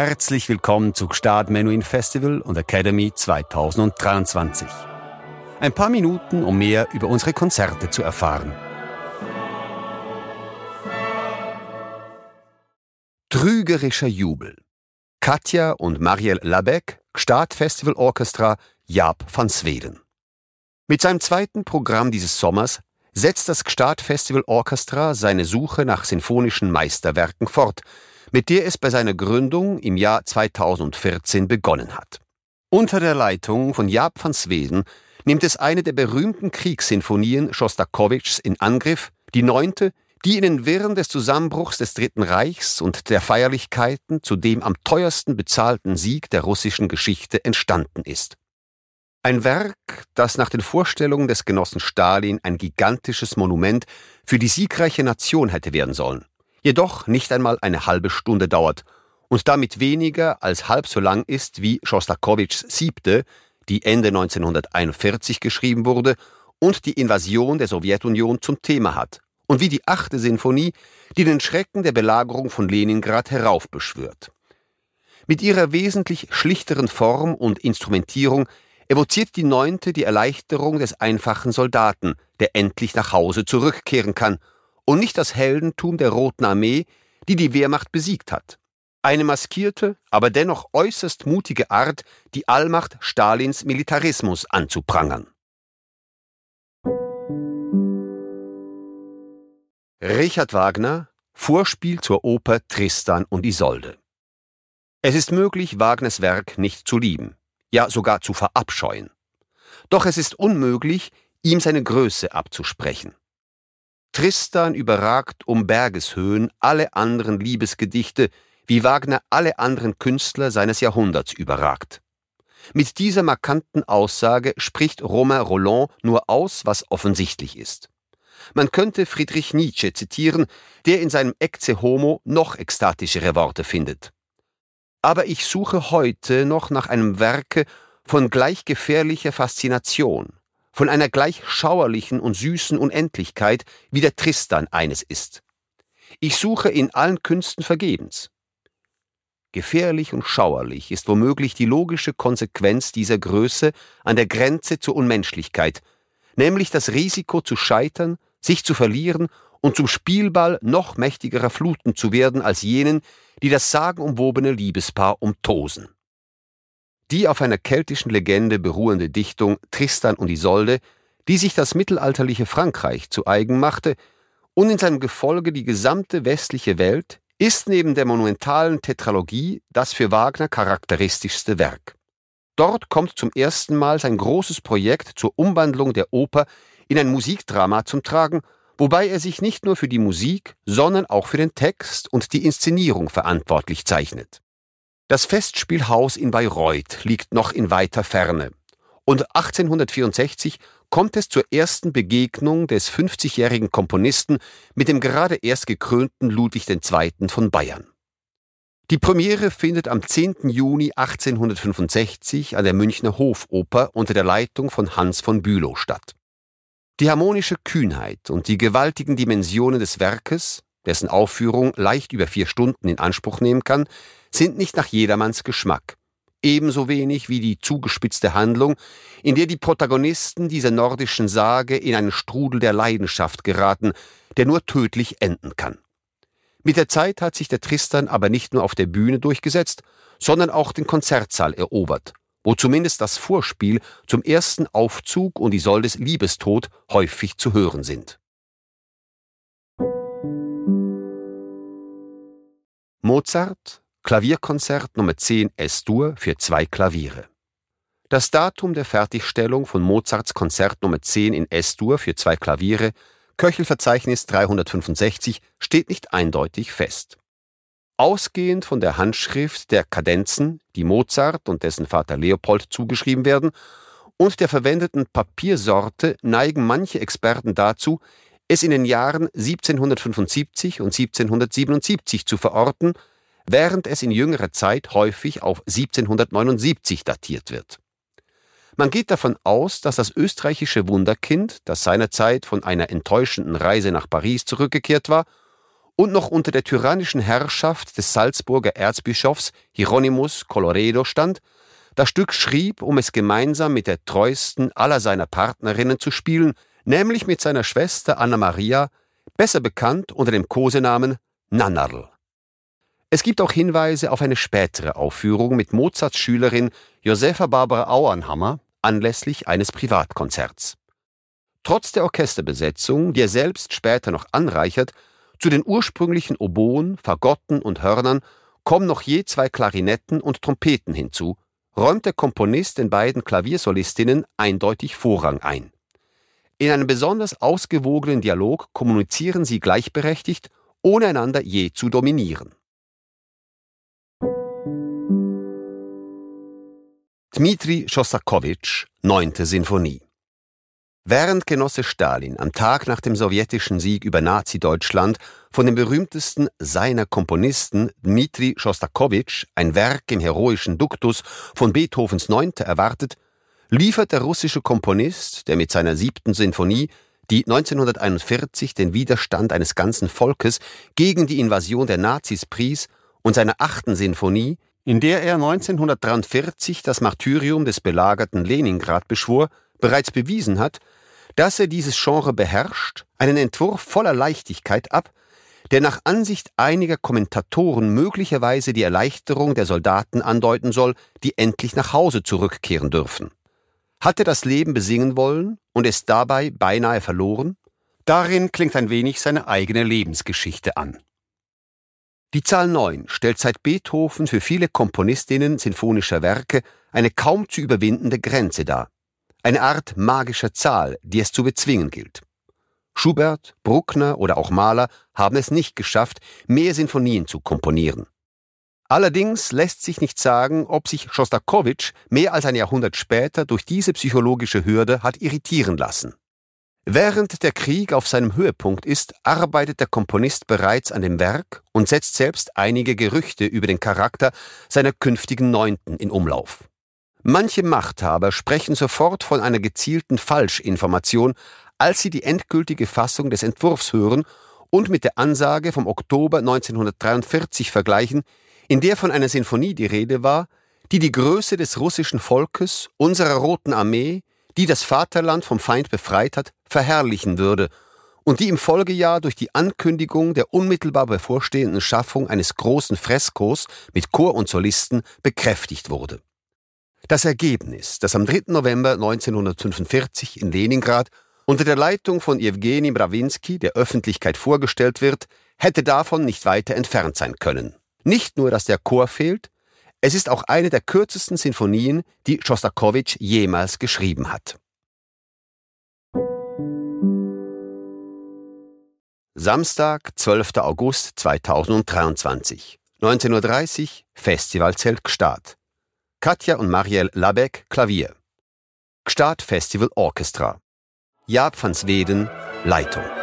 Herzlich willkommen zu Gstaad Menuhin Festival und Academy 2023. Ein paar Minuten, um mehr über unsere Konzerte zu erfahren. Trügerischer Jubel. Katja und Marielle Labeck, Gstaad Festival Orchestra, Jaap van Sweden. Mit seinem zweiten Programm dieses Sommers setzt das Gstaad Festival Orchestra seine Suche nach sinfonischen Meisterwerken fort, mit der es bei seiner Gründung im Jahr 2014 begonnen hat. Unter der Leitung von Jaap van Sweden nimmt es eine der berühmten Kriegssinfonien Schostakowitschs in Angriff, die neunte, die in den Wirren des Zusammenbruchs des Dritten Reichs und der Feierlichkeiten zu dem am teuersten bezahlten Sieg der russischen Geschichte entstanden ist. Ein Werk, das nach den Vorstellungen des Genossen Stalin ein gigantisches Monument für die siegreiche Nation hätte werden sollen, jedoch nicht einmal eine halbe Stunde dauert und damit weniger als halb so lang ist wie Schostakowitschs siebte, die Ende 1941 geschrieben wurde und die Invasion der Sowjetunion zum Thema hat, und wie die achte Sinfonie, die den Schrecken der Belagerung von Leningrad heraufbeschwört. Mit ihrer wesentlich schlichteren Form und Instrumentierung evoziert die neunte die Erleichterung des einfachen Soldaten, der endlich nach Hause zurückkehren kann, und nicht das Heldentum der Roten Armee, die die Wehrmacht besiegt hat. Eine maskierte, aber dennoch äußerst mutige Art, die Allmacht Stalins Militarismus anzuprangern. Richard Wagner Vorspiel zur Oper Tristan und Isolde. Es ist möglich, Wagners Werk nicht zu lieben, ja sogar zu verabscheuen. Doch es ist unmöglich, ihm seine Größe abzusprechen. Tristan überragt um Bergeshöhen alle anderen Liebesgedichte, wie Wagner alle anderen Künstler seines Jahrhunderts überragt. Mit dieser markanten Aussage spricht Romain Roland nur aus, was offensichtlich ist. Man könnte Friedrich Nietzsche zitieren, der in seinem Ecce Homo noch ekstatischere Worte findet. Aber ich suche heute noch nach einem Werke von gleich gefährlicher Faszination, von einer gleich schauerlichen und süßen Unendlichkeit, wie der Tristan eines ist. Ich suche in allen Künsten vergebens. Gefährlich und schauerlich ist womöglich die logische Konsequenz dieser Größe an der Grenze zur Unmenschlichkeit, nämlich das Risiko zu scheitern sich zu verlieren und zum Spielball noch mächtigerer Fluten zu werden als jenen, die das sagenumwobene Liebespaar umtosen. Die auf einer keltischen Legende beruhende Dichtung Tristan und Isolde, die sich das mittelalterliche Frankreich zu eigen machte und in seinem Gefolge die gesamte westliche Welt, ist neben der monumentalen Tetralogie das für Wagner charakteristischste Werk. Dort kommt zum ersten Mal sein großes Projekt zur Umwandlung der Oper in ein Musikdrama zum Tragen, wobei er sich nicht nur für die Musik, sondern auch für den Text und die Inszenierung verantwortlich zeichnet. Das Festspielhaus in Bayreuth liegt noch in weiter Ferne, und 1864 kommt es zur ersten Begegnung des 50-jährigen Komponisten mit dem gerade erst gekrönten Ludwig II. von Bayern. Die Premiere findet am 10. Juni 1865 an der Münchner Hofoper unter der Leitung von Hans von Bülow statt. Die harmonische Kühnheit und die gewaltigen Dimensionen des Werkes, dessen Aufführung leicht über vier Stunden in Anspruch nehmen kann, sind nicht nach jedermanns Geschmack. Ebenso wenig wie die zugespitzte Handlung, in der die Protagonisten dieser nordischen Sage in einen Strudel der Leidenschaft geraten, der nur tödlich enden kann. Mit der Zeit hat sich der Tristan aber nicht nur auf der Bühne durchgesetzt, sondern auch den Konzertsaal erobert wo zumindest das Vorspiel zum ersten Aufzug und Isoldes Liebestod häufig zu hören sind. Mozart Klavierkonzert Nummer 10 S-Dur für zwei Klaviere. Das Datum der Fertigstellung von Mozarts Konzert Nummer 10 in S-Dur für zwei Klaviere, Köchelverzeichnis 365, steht nicht eindeutig fest. Ausgehend von der Handschrift der Kadenzen, die Mozart und dessen Vater Leopold zugeschrieben werden, und der verwendeten Papiersorte neigen manche Experten dazu, es in den Jahren 1775 und 1777 zu verorten, während es in jüngerer Zeit häufig auf 1779 datiert wird. Man geht davon aus, dass das österreichische Wunderkind, das seinerzeit von einer enttäuschenden Reise nach Paris zurückgekehrt war und noch unter der tyrannischen Herrschaft des Salzburger Erzbischofs Hieronymus Colloredo stand, das Stück schrieb, um es gemeinsam mit der treuesten aller seiner Partnerinnen zu spielen, nämlich mit seiner Schwester Anna Maria, besser bekannt unter dem Kosenamen Nannarl. Es gibt auch Hinweise auf eine spätere Aufführung mit Mozarts Schülerin Josefa Barbara Auernhammer anlässlich eines Privatkonzerts. Trotz der Orchesterbesetzung, die er selbst später noch anreichert, zu den ursprünglichen Oboen, Fagotten und Hörnern kommen noch je zwei Klarinetten und Trompeten hinzu, räumt der Komponist den beiden Klaviersolistinnen eindeutig Vorrang ein. In einem besonders ausgewogenen Dialog kommunizieren sie gleichberechtigt, ohne einander je zu dominieren. Dmitri Schostakowitsch, Neunte Sinfonie Während Genosse Stalin am Tag nach dem sowjetischen Sieg über Nazi-Deutschland von dem berühmtesten seiner Komponisten Dmitri Schostakowitsch ein Werk im heroischen Duktus von Beethovens Neunte erwartet, liefert der russische Komponist, der mit seiner siebten Sinfonie, die 1941 den Widerstand eines ganzen Volkes gegen die Invasion der Nazis pries, und seiner achten Sinfonie, in der er 1943 das Martyrium des belagerten Leningrad beschwor, bereits bewiesen hat, dass er dieses Genre beherrscht, einen Entwurf voller Leichtigkeit ab, der nach Ansicht einiger Kommentatoren möglicherweise die Erleichterung der Soldaten andeuten soll, die endlich nach Hause zurückkehren dürfen. Hat er das Leben besingen wollen und es dabei beinahe verloren? Darin klingt ein wenig seine eigene Lebensgeschichte an. Die Zahl 9 stellt seit Beethoven für viele Komponistinnen sinfonischer Werke eine kaum zu überwindende Grenze dar. Eine Art magischer Zahl, die es zu bezwingen gilt. Schubert, Bruckner oder auch Mahler haben es nicht geschafft, mehr Sinfonien zu komponieren. Allerdings lässt sich nicht sagen, ob sich Schostakowitsch mehr als ein Jahrhundert später durch diese psychologische Hürde hat irritieren lassen. Während der Krieg auf seinem Höhepunkt ist, arbeitet der Komponist bereits an dem Werk und setzt selbst einige Gerüchte über den Charakter seiner künftigen Neunten in Umlauf. Manche Machthaber sprechen sofort von einer gezielten Falschinformation, als sie die endgültige Fassung des Entwurfs hören und mit der Ansage vom Oktober 1943 vergleichen, in der von einer Sinfonie die Rede war, die die Größe des russischen Volkes, unserer Roten Armee, die das Vaterland vom Feind befreit hat, verherrlichen würde und die im Folgejahr durch die Ankündigung der unmittelbar bevorstehenden Schaffung eines großen Freskos mit Chor und Solisten bekräftigt wurde. Das Ergebnis, das am 3. November 1945 in Leningrad unter der Leitung von Jewgeni Brawinski der Öffentlichkeit vorgestellt wird, hätte davon nicht weiter entfernt sein können. Nicht nur, dass der Chor fehlt, es ist auch eine der kürzesten Sinfonien, die Schostakowitsch jemals geschrieben hat. Samstag, 12. August 2023, 19.30 Uhr, Festivalzelt Gstaad. Katja und Marielle Labeck, Klavier. Gstaad Festival Orchestra. Jaap van Sweden, Leitung.